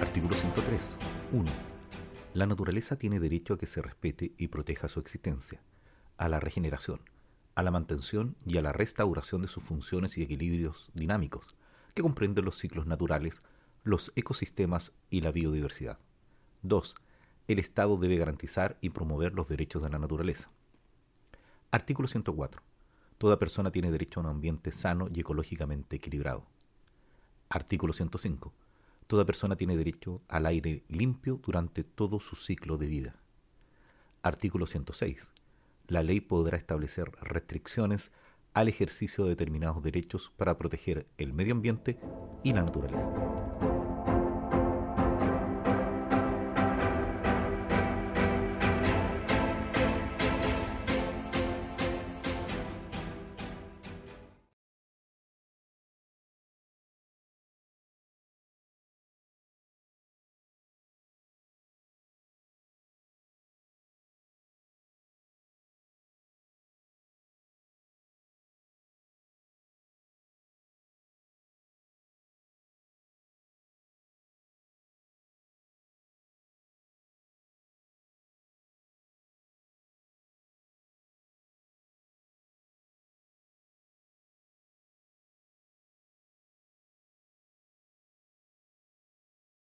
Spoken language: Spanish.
Artículo 103. 1. La naturaleza tiene derecho a que se respete y proteja su existencia, a la regeneración, a la mantención y a la restauración de sus funciones y equilibrios dinámicos, que comprenden los ciclos naturales, los ecosistemas y la biodiversidad. 2. El Estado debe garantizar y promover los derechos de la naturaleza. Artículo 104. Toda persona tiene derecho a un ambiente sano y ecológicamente equilibrado. Artículo 105. Toda persona tiene derecho al aire limpio durante todo su ciclo de vida. Artículo 106 la ley podrá establecer restricciones al ejercicio de determinados derechos para proteger el medio ambiente y la naturaleza.